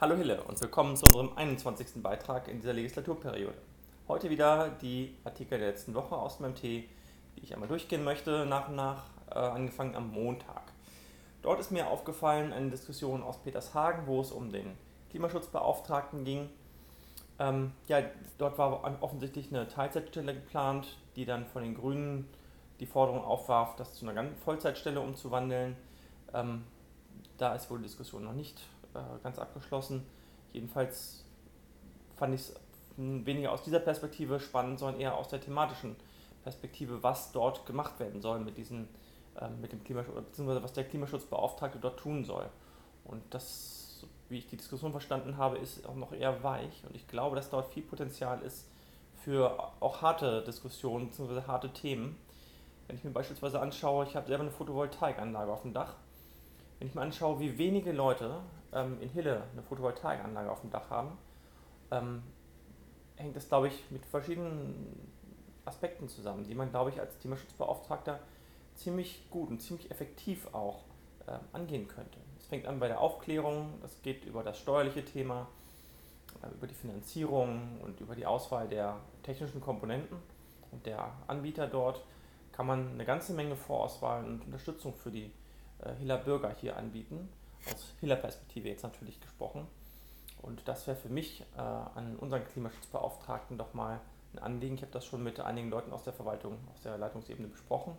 Hallo Hille und willkommen zu unserem 21. Beitrag in dieser Legislaturperiode. Heute wieder die Artikel der letzten Woche aus dem MT, die ich einmal durchgehen möchte, nach und nach, äh, angefangen am Montag. Dort ist mir aufgefallen eine Diskussion aus Petershagen, wo es um den Klimaschutzbeauftragten ging. Ähm, ja, dort war offensichtlich eine Teilzeitstelle geplant, die dann von den Grünen die Forderung aufwarf, das zu einer Vollzeitstelle umzuwandeln. Ähm, da ist wohl die Diskussion noch nicht äh, ganz abgeschlossen. Jedenfalls fand ich es weniger aus dieser Perspektive spannend, sondern eher aus der thematischen Perspektive, was dort gemacht werden soll mit diesen äh, mit dem Klimaschutz, beziehungsweise was der Klimaschutzbeauftragte dort tun soll. Und das, wie ich die Diskussion verstanden habe, ist auch noch eher weich. Und ich glaube, dass dort viel Potenzial ist für auch harte Diskussionen bzw. harte Themen. Wenn ich mir beispielsweise anschaue, ich habe selber eine Photovoltaikanlage auf dem Dach. Wenn ich mir anschaue, wie wenige Leute ähm, in Hille eine Photovoltaikanlage auf dem Dach haben, ähm, hängt das, glaube ich, mit verschiedenen Aspekten zusammen, die man, glaube ich, als Klimaschutzbeauftragter ziemlich gut und ziemlich effektiv auch äh, angehen könnte. Es fängt an bei der Aufklärung, das geht über das steuerliche Thema, äh, über die Finanzierung und über die Auswahl der technischen Komponenten und der Anbieter dort kann man eine ganze Menge Vorauswahl und Unterstützung für die äh, Hiller Bürger hier anbieten aus Hiller-Perspektive jetzt natürlich gesprochen. Und das wäre für mich äh, an unseren Klimaschutzbeauftragten doch mal ein Anliegen. Ich habe das schon mit einigen Leuten aus der Verwaltung, aus der Leitungsebene besprochen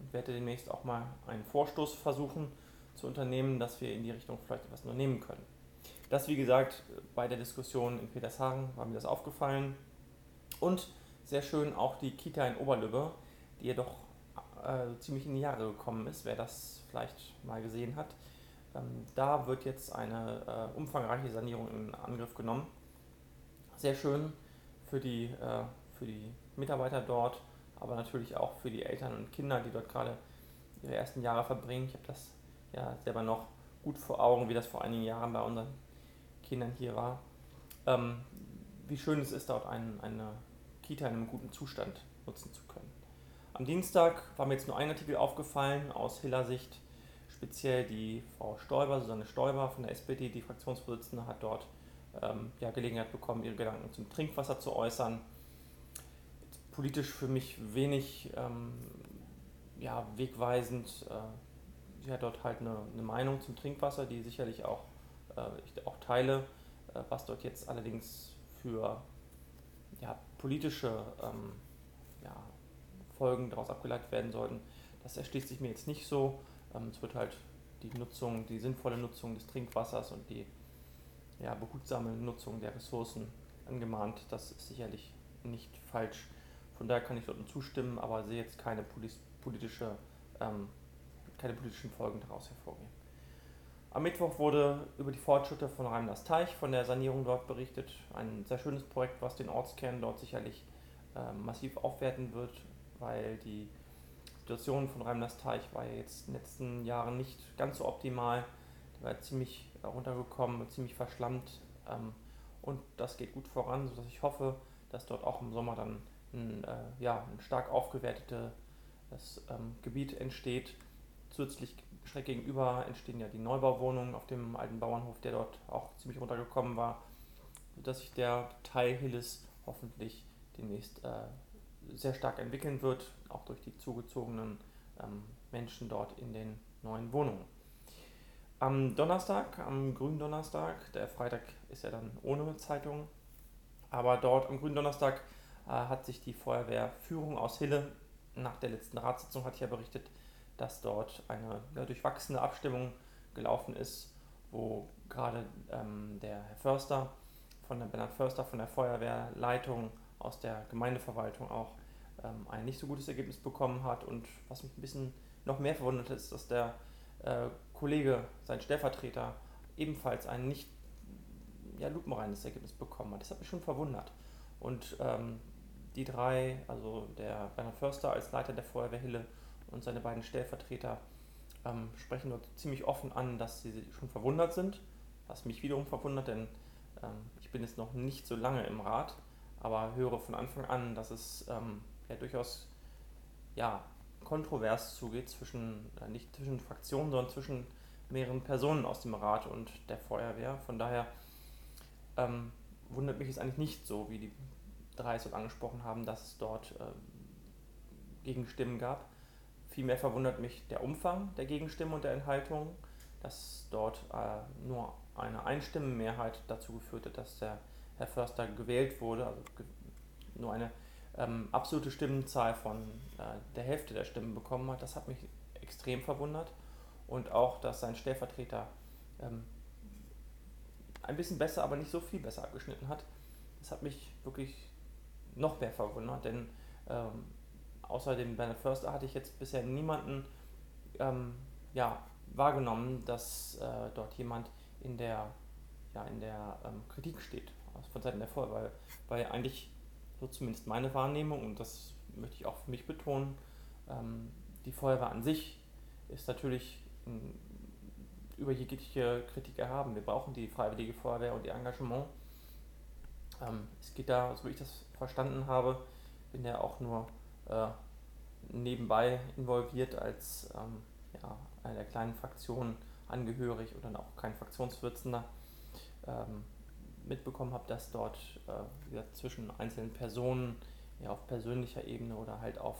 und werde demnächst auch mal einen Vorstoß versuchen zu unternehmen, dass wir in die Richtung vielleicht etwas unternehmen können. Das, wie gesagt, bei der Diskussion in Petershagen war mir das aufgefallen. Und sehr schön auch die Kita in Oberlübbe, die ja doch äh, ziemlich in die Jahre gekommen ist, wer das vielleicht mal gesehen hat. Ähm, da wird jetzt eine äh, umfangreiche Sanierung in Angriff genommen. Sehr schön für die, äh, für die Mitarbeiter dort, aber natürlich auch für die Eltern und Kinder, die dort gerade ihre ersten Jahre verbringen. Ich habe das ja selber noch gut vor Augen, wie das vor einigen Jahren bei unseren Kindern hier war. Ähm, wie schön es ist, dort ein, eine Kita in einem guten Zustand nutzen zu können. Am Dienstag war mir jetzt nur ein Artikel aufgefallen aus Hiller Sicht speziell die Frau Stoiber, Susanne Stoiber von der SPD, die Fraktionsvorsitzende, hat dort ähm, ja, Gelegenheit bekommen, ihre Gedanken zum Trinkwasser zu äußern. Politisch für mich wenig ähm, ja, wegweisend. Äh, sie hat dort halt eine, eine, Meinung zum Trinkwasser, die sicherlich auch, äh, ich auch teile, äh, was dort jetzt allerdings für ja, politische ähm, ja, Folgen daraus abgeleitet werden sollten. Das erschließt sich mir jetzt nicht so. Ähm, es wird halt die Nutzung, die sinnvolle Nutzung des Trinkwassers und die ja, behutsame Nutzung der Ressourcen angemahnt. Das ist sicherlich nicht falsch. Von daher kann ich dort zustimmen, aber sehe jetzt keine politische, ähm, keine politischen Folgen daraus hervorgehen. Am Mittwoch wurde über die Fortschritte von Reimners Teich, von der Sanierung dort berichtet. Ein sehr schönes Projekt, was den Ortskern dort sicherlich äh, massiv aufwerten wird, weil die Situation von Reimners Teich war ja jetzt in den letzten Jahren nicht ganz so optimal. Der war ziemlich runtergekommen ziemlich verschlammt. Ähm, und das geht gut voran, sodass ich hoffe, dass dort auch im Sommer dann ein, äh, ja, ein stark aufgewertetes ähm, Gebiet entsteht. Zusätzlich schräg gegenüber entstehen ja die Neubauwohnungen auf dem alten Bauernhof, der dort auch ziemlich runtergekommen war, sodass sich der Teil Hilles hoffentlich demnächst äh, sehr stark entwickeln wird, auch durch die zugezogenen ähm, Menschen dort in den neuen Wohnungen. Am Donnerstag, am grünen Donnerstag, der Freitag ist ja dann ohne Zeitung, aber dort am grünen Donnerstag äh, hat sich die Feuerwehrführung aus Hille nach der letzten Ratssitzung hat ja berichtet, dass dort eine ja, durchwachsene Abstimmung gelaufen ist, wo gerade ähm, der Herr Förster von der Bernhard Förster von der Feuerwehrleitung aus der Gemeindeverwaltung auch ähm, ein nicht so gutes Ergebnis bekommen hat. Und was mich ein bisschen noch mehr verwundert ist, dass der äh, Kollege, sein Stellvertreter, ebenfalls ein nicht ja, lupenreines Ergebnis bekommen hat. Das hat mich schon verwundert. Und ähm, die drei, also der Bernhard Förster als Leiter der Feuerwehrhille und seine beiden Stellvertreter, ähm, sprechen dort ziemlich offen an, dass sie schon verwundert sind, was mich wiederum verwundert, denn ähm, ich bin jetzt noch nicht so lange im Rat aber höre von Anfang an, dass es ähm, ja durchaus ja, kontrovers zugeht zwischen, äh, nicht zwischen Fraktionen, sondern zwischen mehreren Personen aus dem Rat und der Feuerwehr. Von daher ähm, wundert mich es eigentlich nicht so, wie die drei es angesprochen haben, dass es dort äh, Gegenstimmen gab. Vielmehr verwundert mich der Umfang der Gegenstimmen und der Enthaltung, dass dort äh, nur eine Einstimmenmehrheit dazu geführt hat, dass der Herr Förster gewählt wurde, also nur eine ähm, absolute Stimmenzahl von äh, der Hälfte der Stimmen bekommen hat. Das hat mich extrem verwundert. Und auch, dass sein Stellvertreter ähm, ein bisschen besser, aber nicht so viel besser abgeschnitten hat. Das hat mich wirklich noch mehr verwundert, denn ähm, außer dem Bernard Förster hatte ich jetzt bisher niemanden ähm, ja, wahrgenommen, dass äh, dort jemand in der, ja, in der ähm, Kritik steht von Seiten der Feuerwehr, weil, weil eigentlich so zumindest meine Wahrnehmung und das möchte ich auch für mich betonen, ähm, die Feuerwehr an sich ist natürlich m, über jegliche Kritik erhaben. Wir brauchen die freiwillige Feuerwehr und ihr Engagement. Ähm, es geht da, so wie ich das verstanden habe, bin ja auch nur äh, nebenbei involviert als ähm, ja, einer der kleinen Fraktionen angehörig oder auch kein Fraktionsvorsitzender. Ähm, mitbekommen habe, dass dort äh, zwischen einzelnen Personen ja, auf persönlicher Ebene oder halt auf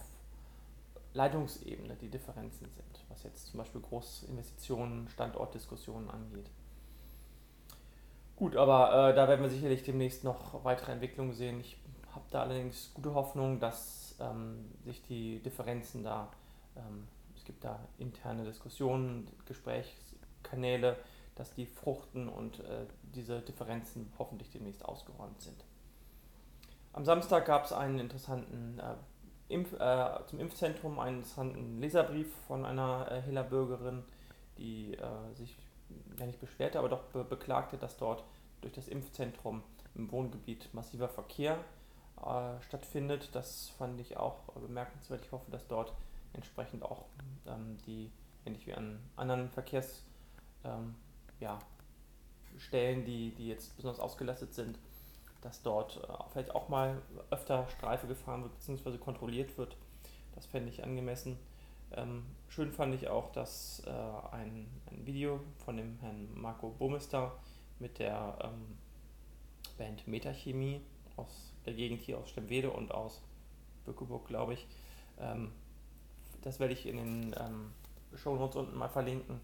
Leitungsebene die Differenzen sind, was jetzt zum Beispiel Großinvestitionen, Standortdiskussionen angeht. Gut, aber äh, da werden wir sicherlich demnächst noch weitere Entwicklungen sehen. Ich habe da allerdings gute Hoffnung, dass ähm, sich die Differenzen da, ähm, es gibt da interne Diskussionen, Gesprächskanäle, dass die fruchten und äh, diese Differenzen hoffentlich demnächst ausgeräumt sind. Am Samstag gab es einen interessanten äh, Impf, äh, zum Impfzentrum einen interessanten Leserbrief von einer äh, Hiller Bürgerin, die äh, sich ja nicht beschwerte, aber doch be beklagte, dass dort durch das Impfzentrum im Wohngebiet massiver Verkehr äh, stattfindet. Das fand ich auch bemerkenswert. Ich hoffe, dass dort entsprechend auch ähm, die, ähnlich wie an anderen Verkehrs ähm, ja, Stellen, die, die jetzt besonders ausgelastet sind, dass dort äh, vielleicht auch mal öfter Streife gefahren wird bzw. kontrolliert wird. Das fände ich angemessen. Ähm, schön fand ich auch, dass äh, ein, ein, Video von dem Herrn Marco Bomester mit der ähm, Band Metachemie aus der Gegend hier aus Stemwede und aus Bückeburg, glaube ich. Ähm, das werde ich in den ähm, Show Notes unten mal verlinken.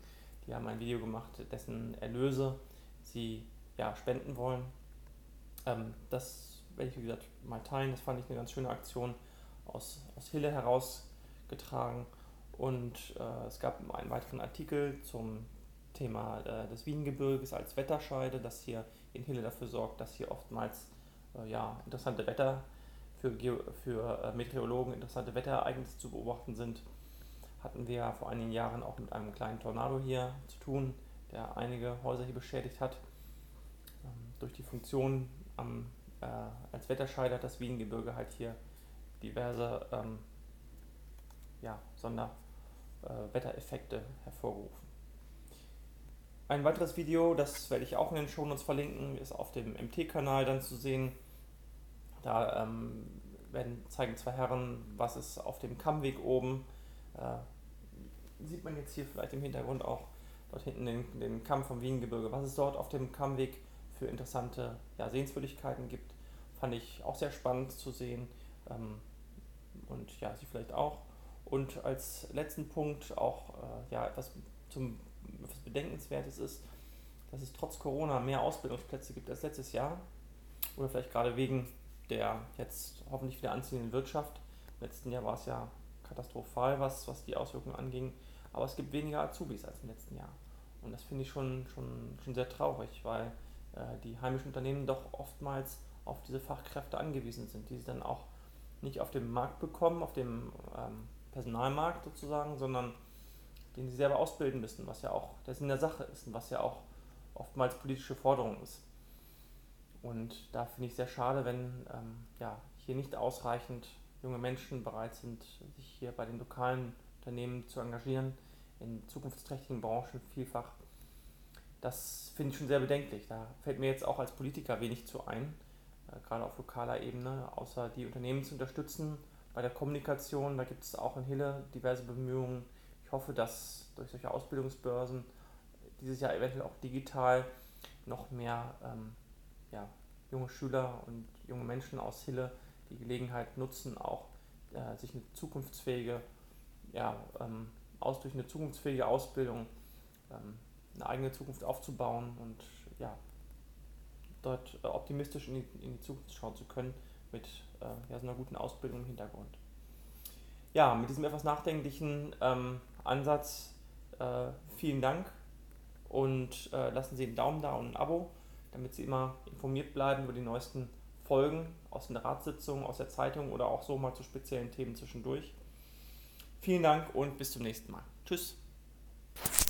Die haben ein Video gemacht, dessen Erlöse sie ja, spenden wollen. Ähm, das werde ich, wie gesagt, mal teilen. Das fand ich eine ganz schöne Aktion aus, aus Hille herausgetragen. Und äh, es gab einen weiteren Artikel zum Thema äh, des Wiengebirges als Wetterscheide, das hier in Hille dafür sorgt, dass hier oftmals äh, ja, interessante Wetter für, für äh, Meteorologen, interessante Wetterereignisse zu beobachten sind hatten wir vor einigen Jahren auch mit einem kleinen Tornado hier zu tun, der einige Häuser hier beschädigt hat. Ähm, durch die Funktion am, äh, als Wetterscheide hat das Wiengebirge halt hier diverse ähm, ja, Sonderwettereffekte äh, hervorgerufen. Ein weiteres Video, das werde ich auch in den Shownotes verlinken, ist auf dem MT-Kanal dann zu sehen. Da ähm, werden, zeigen zwei Herren, was es auf dem Kammweg oben äh, sieht man jetzt hier vielleicht im Hintergrund auch dort hinten den, den Kamm vom Wiengebirge. Was es dort auf dem Kammweg für interessante ja, Sehenswürdigkeiten gibt, fand ich auch sehr spannend zu sehen. Ähm, und ja, Sie vielleicht auch. Und als letzten Punkt auch äh, ja, etwas, zum, etwas Bedenkenswertes ist, dass es trotz Corona mehr Ausbildungsplätze gibt als letztes Jahr. Oder vielleicht gerade wegen der jetzt hoffentlich wieder anziehenden Wirtschaft. Im letzten Jahr war es ja katastrophal, was, was die Auswirkungen anging. Aber es gibt weniger Azubis als im letzten Jahr. Und das finde ich schon, schon, schon sehr traurig, weil äh, die heimischen Unternehmen doch oftmals auf diese Fachkräfte angewiesen sind, die sie dann auch nicht auf dem Markt bekommen, auf dem ähm, Personalmarkt sozusagen, sondern den sie selber ausbilden müssen, was ja auch der Sinn der Sache ist und was ja auch oftmals politische Forderung ist. Und da finde ich sehr schade, wenn ähm, ja, hier nicht ausreichend junge Menschen bereit sind, sich hier bei den lokalen Unternehmen zu engagieren, in zukunftsträchtigen Branchen vielfach. Das finde ich schon sehr bedenklich. Da fällt mir jetzt auch als Politiker wenig zu ein, äh, gerade auf lokaler Ebene, außer die Unternehmen zu unterstützen bei der Kommunikation. Da gibt es auch in Hille diverse Bemühungen. Ich hoffe, dass durch solche Ausbildungsbörsen dieses Jahr eventuell auch digital noch mehr ähm, ja, junge Schüler und junge Menschen aus Hille die Gelegenheit nutzen, auch äh, sich eine zukunftsfähige, ja, ähm, aus, durch eine zukunftsfähige Ausbildung ähm, eine eigene Zukunft aufzubauen und ja, dort äh, optimistisch in die, in die, Zukunft schauen zu können mit äh, ja, so einer guten Ausbildung im Hintergrund. Ja, mit diesem etwas nachdenklichen ähm, Ansatz äh, vielen Dank und äh, lassen Sie einen Daumen da und ein Abo, damit Sie immer informiert bleiben über die neuesten Folgen aus den Ratssitzungen, aus der Zeitung oder auch so mal zu speziellen Themen zwischendurch. Vielen Dank und bis zum nächsten Mal. Tschüss.